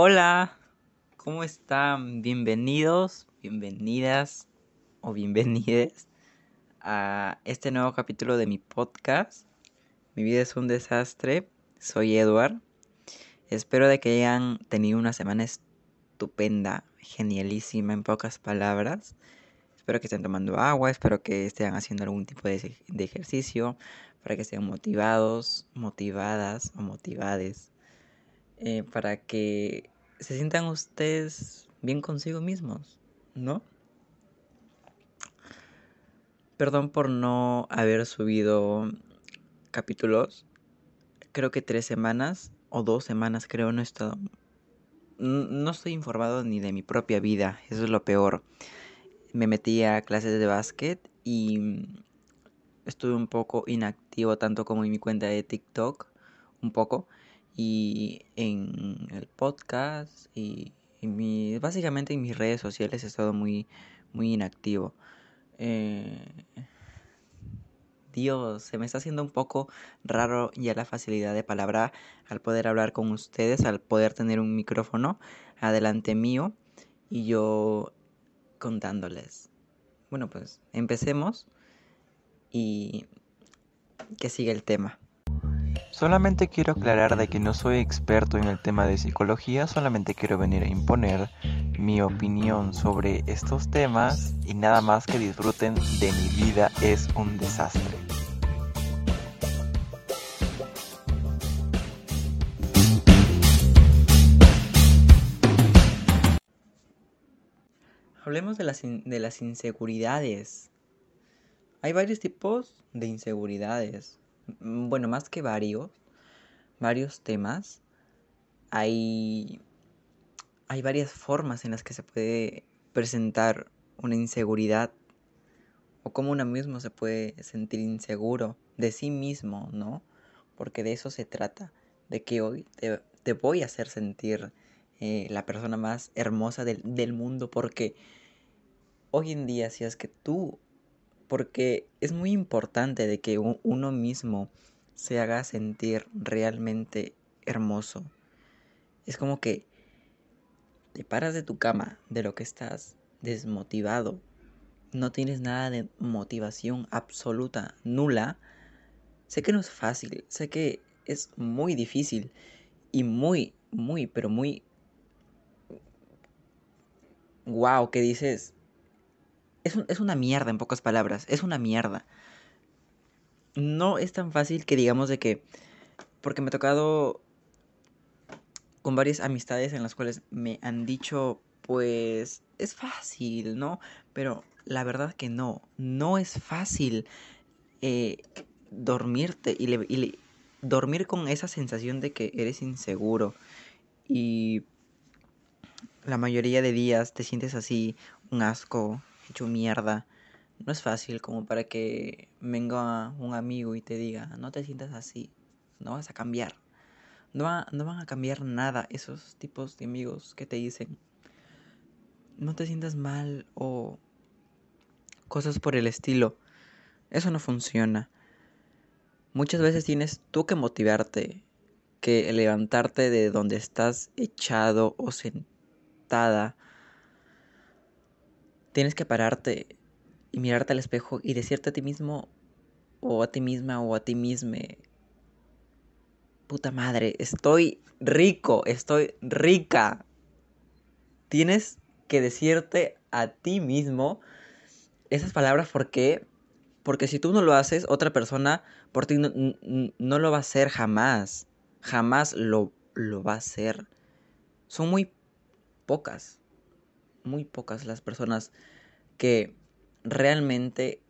Hola, ¿cómo están? Bienvenidos, bienvenidas o bienvenides a este nuevo capítulo de mi podcast. Mi vida es un desastre. Soy Edward. Espero de que hayan tenido una semana estupenda, genialísima en pocas palabras. Espero que estén tomando agua, espero que estén haciendo algún tipo de, ejercicio para que estén motivados, motivadas o motivades eh, para que se sientan ustedes bien consigo mismos, ¿no? Perdón por no haber subido capítulos. Creo que tres semanas o dos semanas creo no he estado... No estoy informado ni de mi propia vida, eso es lo peor. Me metí a clases de básquet y estuve un poco inactivo tanto como en mi cuenta de TikTok, un poco y en el podcast y, mi, básicamente en mis redes sociales he estado muy, muy inactivo. Eh, Dios, se me está haciendo un poco raro ya la facilidad de palabra al poder hablar con ustedes, al poder tener un micrófono adelante mío y yo contándoles. Bueno, pues empecemos y que siga el tema. Solamente quiero aclarar de que no soy experto en el tema de psicología, solamente quiero venir a imponer mi opinión sobre estos temas y nada más que disfruten de mi vida es un desastre. Hablemos de las, de las inseguridades. Hay varios tipos de inseguridades. Mm, bueno, más que varios, varios temas, hay, hay varias formas en las que se puede presentar una inseguridad o cómo uno mismo se puede sentir inseguro de sí mismo, ¿no? Porque de eso se trata, de que hoy te, voy a hacer sentir eh, la persona más hermosa del, del mundo, porque hoy en día si es que tú porque es muy importante de que uno mismo se haga sentir realmente hermoso. Es como que te paras de tu cama, de lo que estás desmotivado, no tienes nada de motivación absoluta, nula. Sé que no es fácil, sé que es muy difícil y muy, muy, pero muy... Wow, que dices, es, una mierda, en pocas palabras. Es una mierda. No es tan fácil que digamos de que... Porque me he tocado con varias amistades en las cuales me han dicho, pues es fácil, ¿no? Pero la verdad que no, no es fácil eh, dormirte y dormir con esa sensación de que eres inseguro y la mayoría de días te sientes así, un asco, hecho mierda. No es fácil como para que venga un amigo y te diga, no te sientas así, no vas a cambiar. No, no van a cambiar nada esos tipos de amigos que te dicen, no te sientas mal o cosas por el estilo. Eso no funciona. Muchas veces tienes tú que motivarte, que levantarte de donde estás echado o sentada Tienes que pararte y mirarte al espejo y decirte a ti mismo o a ti misma o a ti misma, puta madre, estoy rico, estoy rica. Tienes que decirte a ti mismo esas palabras porque porque si tú no lo haces, otra persona por ti no, no, lo va a hacer jamás. Jamás lo, lo va a hacer. Son muy pocas muy pocas las personas que realmente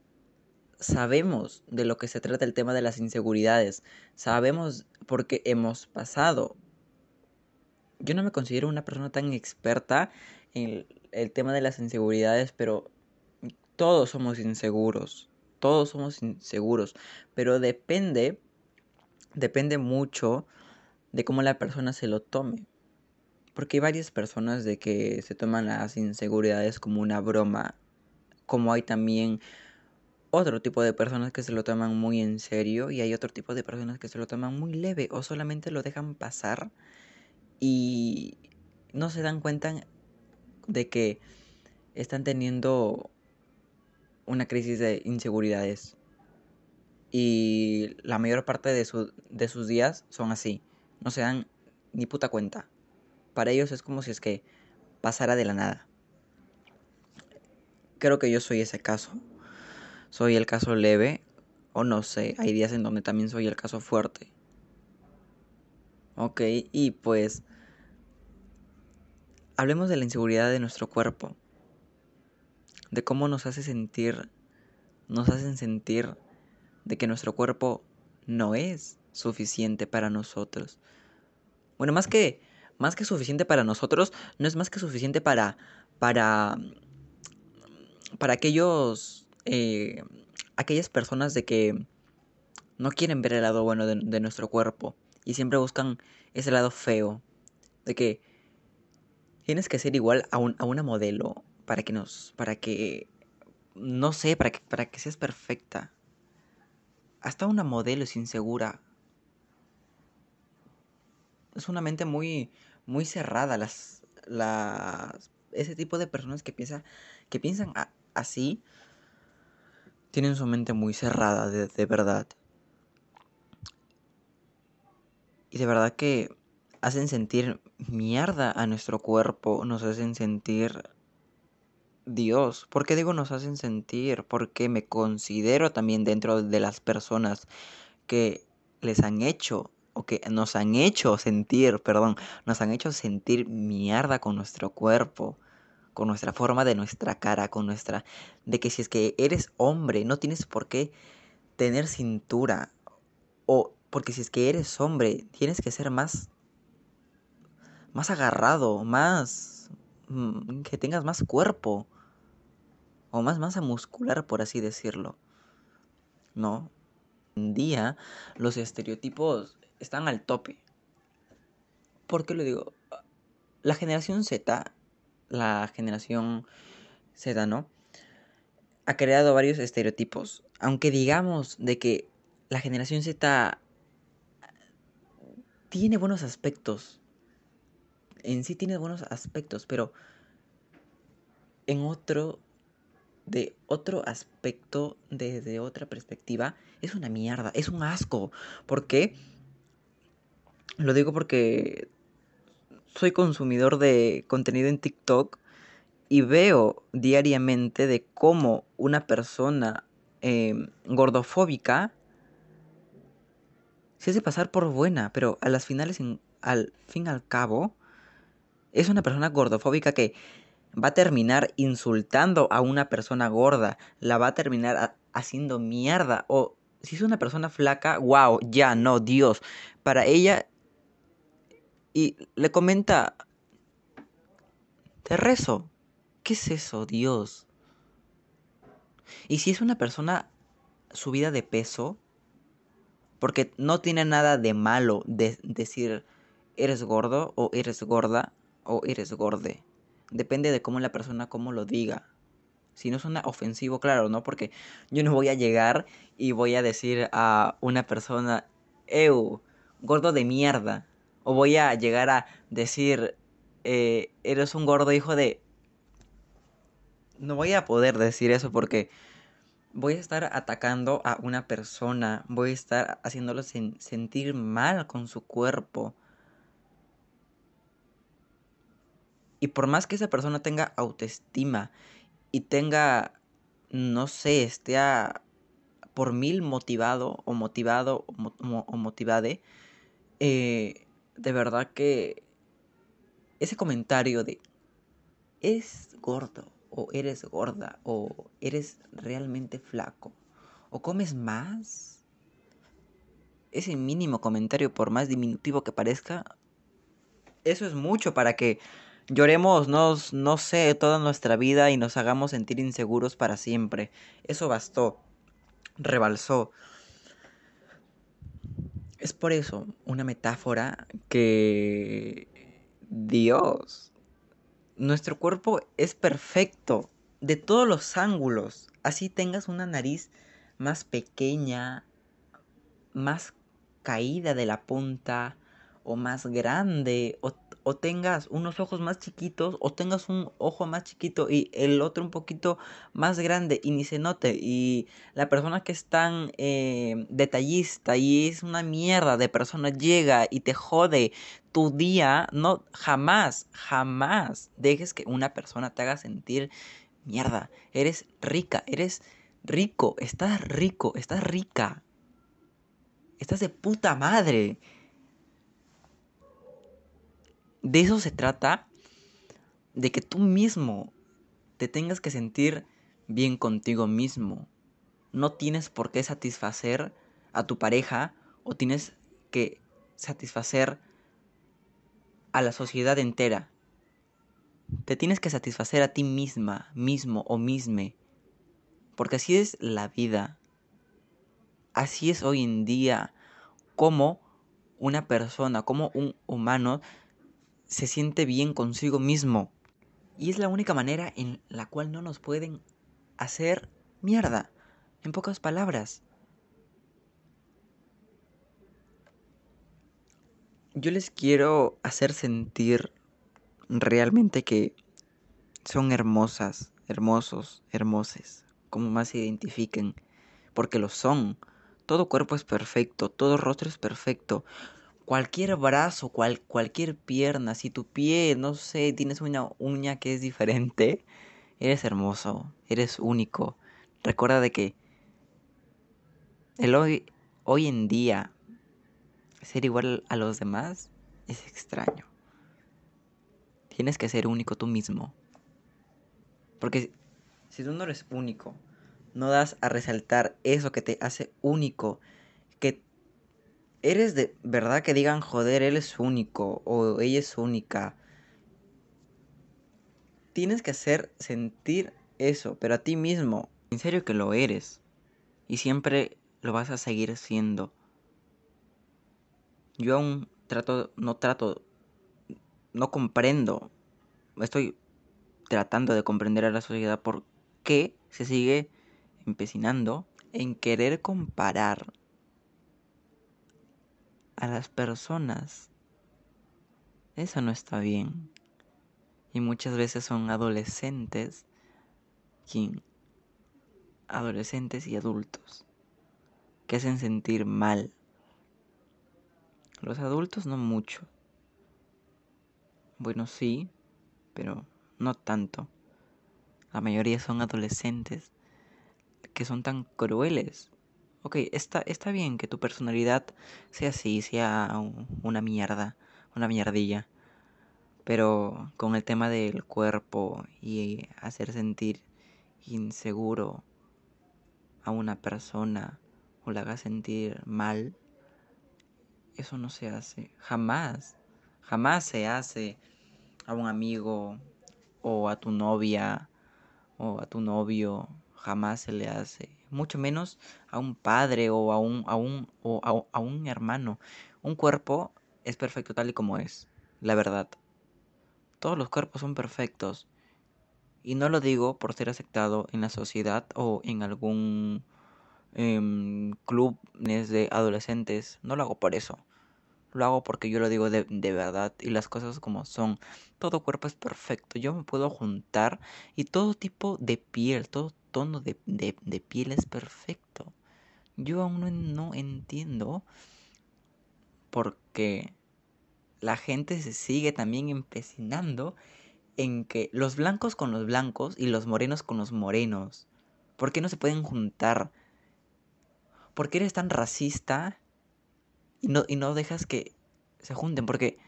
sabemos de lo que se trata el tema de las inseguridades. Sabemos porque hemos pasado. Yo no me considero una persona tan experta en el, tema de las inseguridades, pero todos somos inseguros. Todos somos inseguros. Pero depende, depende mucho de cómo la persona se lo tome. Porque hay varias personas de que se toman las inseguridades como una broma, como hay también otro tipo de personas que se lo toman muy en serio y hay otro tipo de personas que se lo toman muy leve o solamente lo dejan pasar y no se dan cuenta de que están teniendo una crisis de inseguridades. Y la mayor parte de, de sus días son así. No se dan ni puta cuenta. Para ellos es como si es que pasara de la nada. Creo que yo soy ese caso. Soy el caso leve. O no sé, hay días en donde también soy el caso fuerte. Ok, y pues hablemos de la inseguridad de nuestro cuerpo. De cómo nos hace sentir, nos hacen sentir de que nuestro cuerpo no es suficiente para nosotros. Bueno, más que más que suficiente para nosotros, no es más que suficiente para para para aquellos eh, aquellas personas de que no quieren ver el lado bueno de, de nuestro cuerpo y siempre buscan ese lado feo de que tienes que ser igual a, un, a una modelo para que nos para que no sé para que para que seas perfecta hasta una modelo es insegura. Es una mente muy, muy cerrada. Las, las, ese tipo de personas que, piensa, que piensan así tienen su mente muy cerrada, de, de verdad. Y de verdad que hacen sentir mierda a nuestro cuerpo, nos hacen sentir Dios. ¿Por qué digo nos hacen sentir? Porque me considero también dentro de las personas que les han hecho que nos han hecho sentir, perdón, nos han hecho sentir mierda con nuestro cuerpo, con nuestra forma de nuestra cara, con nuestra de que si es que eres hombre, no tienes por qué tener cintura o porque si es que eres hombre, tienes que ser más más agarrado, más mm, que tengas más cuerpo o más masa muscular, por así decirlo. ¿No? Día los estereotipos están al tope. ¿Por qué lo digo? La generación Z, la generación Z, ¿no? Ha creado varios estereotipos. Aunque digamos de que la generación Z tiene buenos aspectos. En sí tiene buenos aspectos, pero en otro de otro aspecto, desde otra perspectiva, es una mierda, es un asco. ¿Por qué? Lo digo porque soy consumidor de contenido en TikTok y veo diariamente de cómo una persona em, gordofóbica se hace pasar por buena, pero a las finales, al fin y al cabo, es una persona gordofóbica que va a terminar insultando a una persona gorda, la va a terminar haciendo mierda. O si es una persona flaca, wow, ya no, Dios. Para ella, y le comenta, te rezo, ¿qué es eso, Dios? Y si es una persona subida de peso, porque no tiene nada de malo de decir eres gordo o eres gorda o eres gorde. Depende de cómo la persona, cómo lo diga. Si no suena ofensivo, claro, ¿no? Porque yo no voy a llegar y voy a decir a una persona, eu, gordo de mierda. O voy a llegar a decir, eh, eres un gordo hijo de... No voy a poder decir eso porque voy a estar atacando a una persona, voy a estar haciéndolo sentir mal con su cuerpo. Y por más que esa persona tenga autoestima y tenga, no sé, esté por mil motivado o motivado o, motivade, eh, de verdad que ese comentario de es gordo o eres gorda o eres realmente flaco o comes más, ese mínimo comentario, por más diminutivo que parezca, eso es mucho para que Lloremos, no sé, toda nuestra vida y nos hagamos sentir inseguros para siempre. Eso bastó, rebalsó. Es por eso una metáfora que Dios, nuestro cuerpo es perfecto de todos los ángulos. Así tengas una nariz más pequeña, más caída de la punta, o más grande, o o tengas unos ojos más chiquitos o tengas un ojo más chiquito y el otro un poquito más grande y ni se note y la persona que es tan eh, detallista y es una mierda de persona llega y te jode tu día, no jamás, jamás dejes que una persona te haga sentir mierda. Eres rica, eres rico, estás rico, estás rica. Estás de puta madre. De eso se trata, de que tú mismo te tengas que sentir bien contigo mismo. No tienes por qué satisfacer a tu pareja o tienes que satisfacer a la sociedad entera. Te tienes que satisfacer a ti misma, mismo o misme. Porque así es la vida. Así es hoy en día como una persona, como un humano se siente bien consigo mismo. Y es la única manera en la cual no nos pueden hacer mierda. En pocas palabras. Yo les quiero hacer sentir realmente que son hermosas, hermosos, hermoses, como más se identifiquen, porque lo son. Todo cuerpo es perfecto, todo rostro es perfecto. Cualquier brazo, cual, cualquier pierna, si tu pie, no sé, tienes una uña que es diferente, eres hermoso, eres único. Recuerda de que el hoy, hoy en día ser igual a los demás es extraño. Tienes que ser único tú mismo. Porque si tú no eres único, no das a resaltar eso que te hace único, que eres de verdad que digan, joder, él es único o ella es única. Tienes que hacer sentir eso, pero a ti mismo, en serio que lo eres. Y siempre lo vas a seguir siendo. Yo aún trato, no trato no comprendo, estoy tratando de comprender a la sociedad por qué se sigue empecinando en querer comparar a las personas. Eso no está bien. Y muchas veces son adolescentes quien adolescentes y adultos que hacen sentir mal. Los adultos no mucho, bueno, sí, pero no tanto. La mayoría son adolescentes que son tan crueles. Ok, está, está bien que tu personalidad sea así, sea una mierda, una mierdilla. Pero con el tema del cuerpo y hacer sentir inseguro a una persona o la haga sentir mal, eso no se hace. Jamás. Jamás se hace a un amigo o a tu novia o a tu novio. Jamás se le hace. Mucho menos a un padre o a un, a un, o a, un hermano. Un cuerpo es perfecto tal y como es. La verdad. Todos los cuerpos son perfectos. Y no lo digo por ser aceptado en la sociedad o en algún eh, club de adolescentes. No lo hago por eso. Lo hago porque yo lo digo de, verdad y las cosas como son. Todo cuerpo es perfecto. Yo me puedo juntar y todo tipo de piel, todo tono de, piel es perfecto. Yo aún no, entiendo porque la gente se sigue también empecinando en que los blancos con los blancos y los morenos con los morenos. ¿Por qué no se pueden juntar? ¿Por qué eres tan racista y no, y no dejas que se junten, porque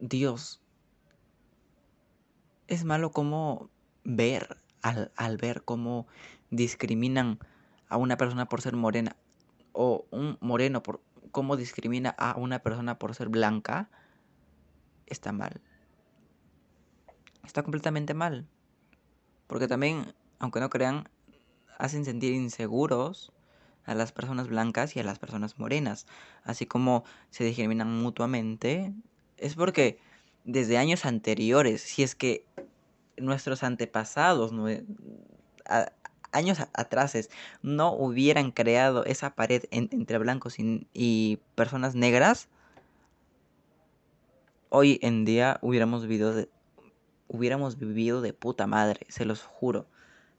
Dios, es malo como ver, al, al ver cómo discriminan a una persona por ser morena, o un moreno por cómo discrimina a una persona por ser blanca, está mal. Está completamente mal. Porque también, aunque no crean, hacen sentir inseguros a las personas blancas y a las personas morenas, así como se discriminan mutuamente, es porque desde años anteriores, si es que nuestros antepasados años atrás no hubieran creado esa pared entre blancos y, personas negras, hoy en día hubiéramos vivido de, hubiéramos vivido de puta madre, se los juro.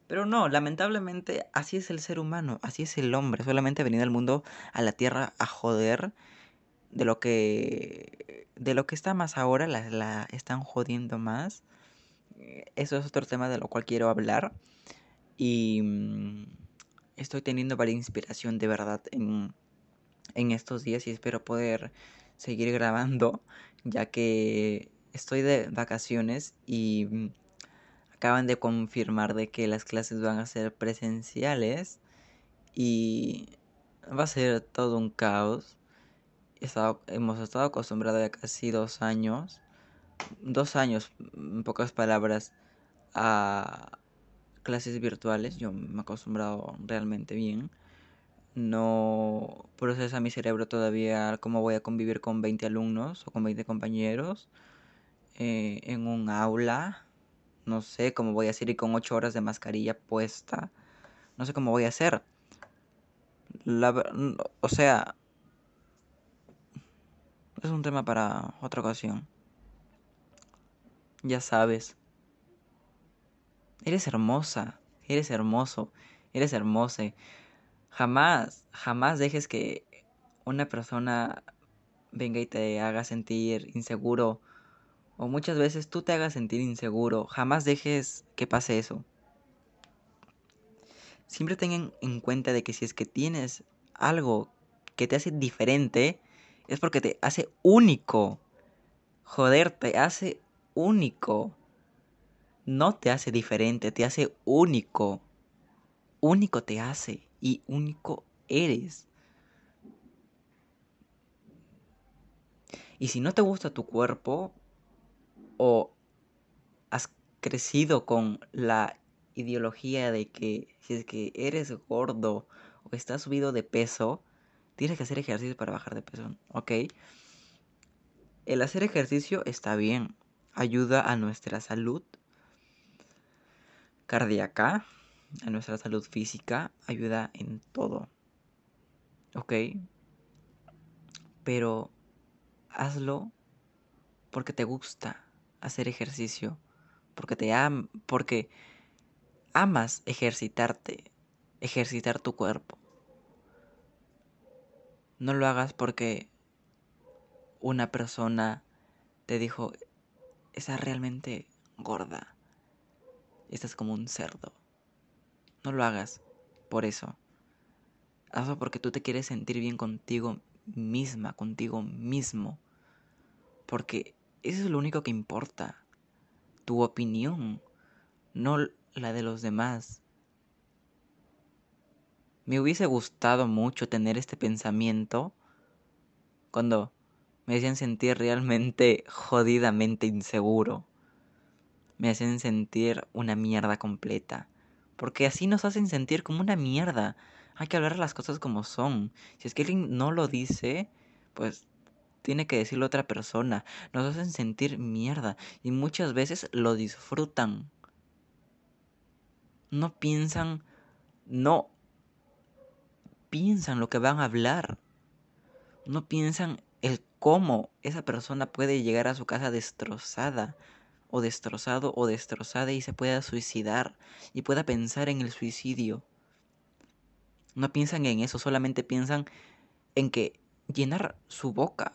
Pero no, lamentablemente así es el ser humano, así es el hombre, solamente venido al mundo, a la tierra, a joder de lo que de lo que está más ahora, la, la están jodiendo más. Eso es otro tema de lo cual quiero hablar. Y mm, estoy teniendo varias inspiración de verdad en, en estos días y espero poder seguir grabando, ya que estoy de vacaciones y mm, acaban de confirmar de que las clases van a ser presenciales y va a ser todo un caos. Hemos estado acostumbrados ya casi dos años, dos años, en pocas palabras, a clases virtuales. Yo me he acostumbrado realmente bien. No procesa mi cerebro todavía cómo voy a convivir con 20 alumnos o con 20 compañeros eh, en un aula no sé cómo voy a hacer y con 8 horas de mascarilla puesta. No sé cómo voy a hacer. o sea, es un tema para otra ocasión. Ya sabes. Eres hermosa, eres hermoso, eres hermosa. Jamás, jamás dejes que una persona venga y te haga sentir inseguro o muchas veces tú te hagas sentir inseguro. Jamás dejes que pase eso. Siempre tengan en cuenta de que si es que tienes algo que te hace diferente, es porque te hace único. Joder, te hace único. No te hace diferente, te hace único. Único te hace y único eres. Y si no te gusta tu cuerpo, o has crecido con la ideología de que si es que eres gordo o estás subido de peso, tienes que hacer ejercicio para bajar de peso, ¿ok? El hacer ejercicio está bien, ayuda a nuestra salud cardíaca, a nuestra salud física, ayuda en todo, ¿ok? Pero hazlo porque te gusta hacer ejercicio, porque te am porque amas ejercitarte, ejercitar tu cuerpo. No lo hagas porque una persona te dijo, estás realmente gorda, estás como un cerdo. No lo hagas por eso. Hazlo porque tú te quieres sentir bien contigo misma, contigo mismo. Porque eso es lo único que importa. Tu opinión, no la de los demás. Me hubiese gustado mucho tener este pensamiento cuando me hacían sentir realmente jodidamente inseguro. Me hacen sentir una mierda completa. Porque así nos hacen sentir como una mierda. Hay que hablar las cosas como son. Si es que alguien no lo dice, pues tiene que decirlo otra persona. Nos hacen sentir mierda y muchas veces lo disfrutan. No piensan, no piensan lo que van a hablar. No piensan el cómo esa persona puede llegar a su casa destrozada o destrozado o destrozada y se pueda suicidar y pueda pensar en el suicidio. No piensan en eso, solamente piensan en que llenar su boca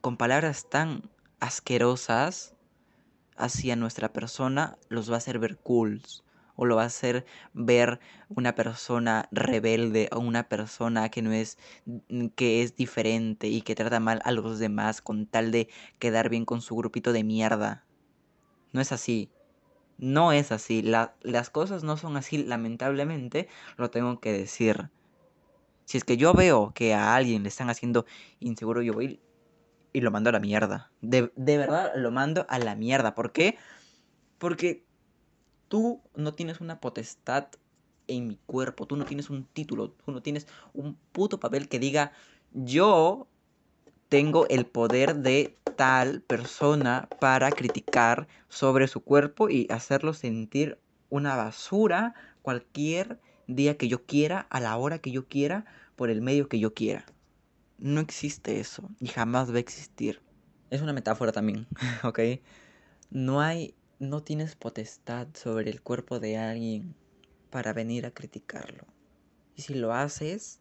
con palabras tan asquerosas hacia nuestra persona los va a hacer ver cools o lo va a hacer ver una persona rebelde o una persona que no es que es diferente y que trata mal a los demás con tal de quedar bien con su grupito de mierda. No es así. No es así. las cosas no son así, lamentablemente, lo tengo que decir. Si es que yo veo que a alguien le están haciendo inseguro, yo voy y lo mando a la mierda. De, verdad, lo mando a la mierda. ¿Por qué? Porque tú no tienes una potestad en mi cuerpo, tú no tienes un título, tú no tienes un puto papel que diga yo tengo el poder de tal persona para criticar sobre su cuerpo y hacerlo sentir una basura cualquier día que yo quiera, a la hora que yo quiera, por el medio que yo quiera. No existe eso y jamás va a existir. Es una metáfora también, ¿ok? No hay, no tienes potestad sobre el cuerpo de alguien para venir a criticarlo. Y si lo haces,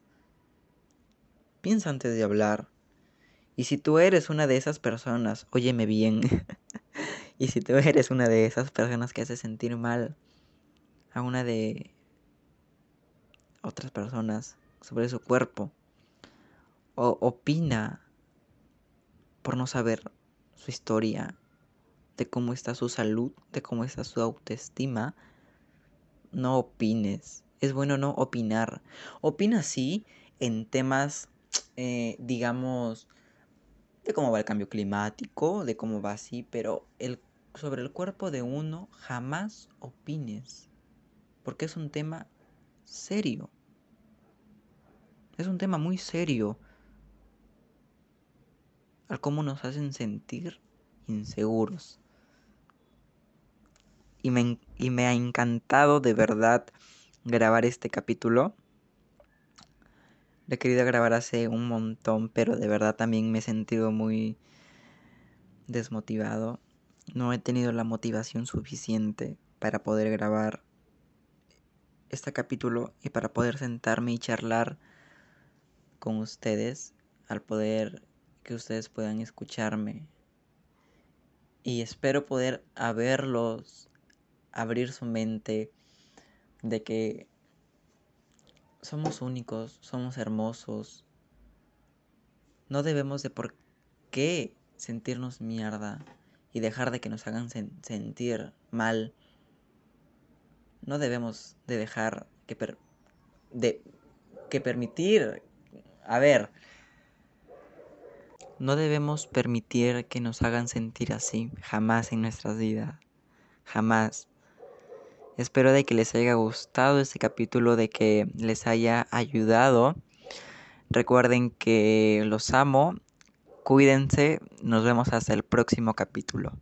piensa antes de hablar. Y si tú eres una de esas personas, óyeme bien. y si tú eres una de esas personas que hace sentir mal a una de otras personas sobre su cuerpo, o opina por no saber su historia, de cómo está su salud, de cómo está su autoestima, no opines. Es bueno no opinar. Opina sí en temas, eh, digamos, de cómo va el cambio climático, de cómo va así, pero el, sobre el cuerpo de uno jamás opines. Porque es un tema serio. Es un tema muy serio. Al cómo nos hacen sentir inseguros y me, y me ha encantado de verdad grabar este capítulo. Lo he querido grabar hace un montón, pero de verdad también me he sentido muy desmotivado. No he tenido la motivación suficiente para poder grabar este capítulo y para poder sentarme y charlar con ustedes, al poder que ustedes puedan escucharme. Y espero poder haberlos abrir su mente de que somos únicos, somos hermosos. No debemos de por qué sentirnos mierda y dejar de que nos hagan sentir mal. No debemos de dejar que de que permitir, a ver, no debemos permitir que nos hagan sentir así jamás en nuestras vidas. Jamás. Espero de que les haya gustado este capítulo, de que les haya ayudado. Recuerden que los amo. Cuídense. Nos vemos hasta el próximo capítulo.